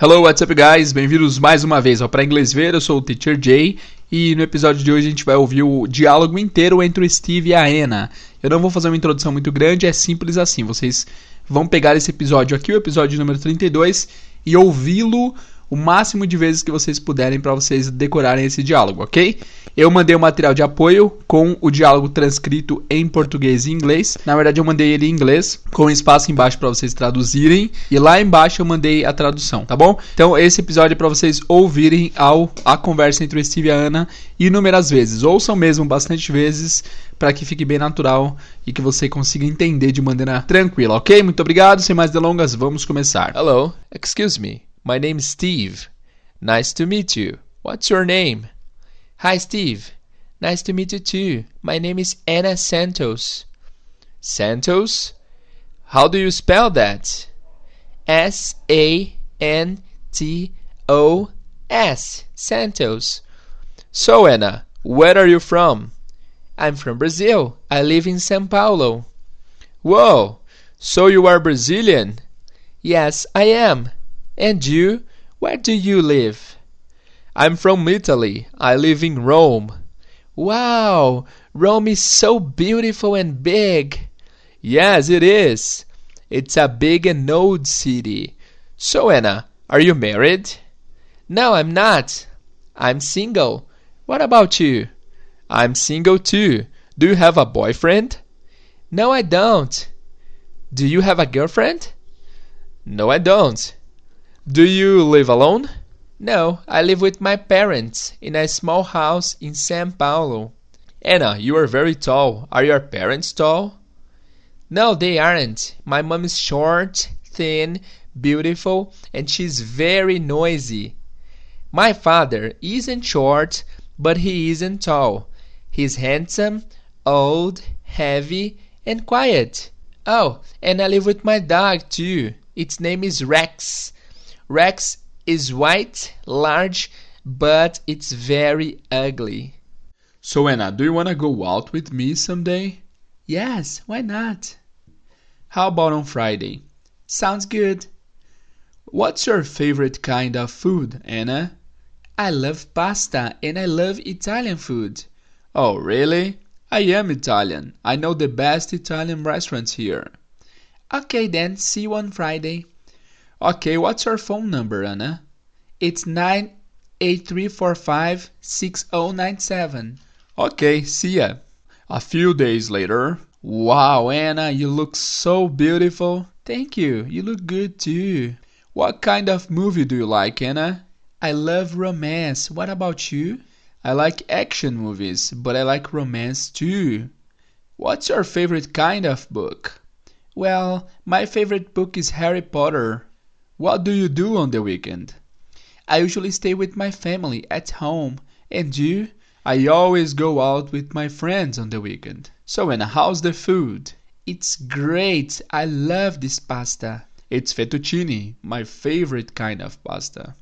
Hello, what's up, guys? Bem-vindos mais uma vez ao Pra Inglês Ver. Eu sou o Teacher Jay e no episódio de hoje a gente vai ouvir o diálogo inteiro entre o Steve e a Anna. Eu não vou fazer uma introdução muito grande, é simples assim. Vocês vão pegar esse episódio aqui, o episódio número 32, e ouvi-lo o máximo de vezes que vocês puderem para vocês decorarem esse diálogo, ok? Eu mandei o material de apoio com o diálogo transcrito em português e inglês. Na verdade, eu mandei ele em inglês, com espaço embaixo para vocês traduzirem. E lá embaixo eu mandei a tradução, tá bom? Então, esse episódio é para vocês ouvirem ao, a conversa entre o Steve e a Ana inúmeras vezes. Ouçam mesmo bastante vezes para que fique bem natural e que você consiga entender de maneira tranquila, ok? Muito obrigado. Sem mais delongas, vamos começar. Hello, excuse me. My name is Steve. Nice to meet you. What's your name? Hi, Steve. Nice to meet you too. My name is Anna Santos. Santos? How do you spell that? S A N T O S. Santos. So, Anna, where are you from? I'm from Brazil. I live in São Paulo. Whoa! So you are Brazilian? Yes, I am. And you? Where do you live? I'm from Italy. I live in Rome. Wow! Rome is so beautiful and big. Yes, it is. It's a big and old city. So, Anna, are you married? No, I'm not. I'm single. What about you? I'm single too. Do you have a boyfriend? No, I don't. Do you have a girlfriend? No, I don't. Do you live alone? No, I live with my parents in a small house in São Paulo. Anna, you are very tall. Are your parents tall? No, they aren't. My mom is short, thin, beautiful, and she's very noisy. My father isn't short, but he isn't tall. He's handsome, old, heavy, and quiet. Oh, and I live with my dog too. Its name is Rex. Rex is white, large, but it's very ugly. So, Anna, do you want to go out with me someday? Yes, why not? How about on Friday? Sounds good. What's your favorite kind of food, Anna? I love pasta and I love Italian food. Oh, really? I am Italian. I know the best Italian restaurants here. Okay, then, see you on Friday. Okay, what's your phone number, Anna? It's 983456097. Okay, see ya. A few days later. Wow, Anna, you look so beautiful. Thank you. You look good too. What kind of movie do you like, Anna? I love romance. What about you? I like action movies, but I like romance too. What's your favorite kind of book? Well, my favorite book is Harry Potter. What do you do on the weekend? I usually stay with my family at home. And you? I always go out with my friends on the weekend. So, and how's the food? It's great. I love this pasta. It's fettuccine, my favorite kind of pasta.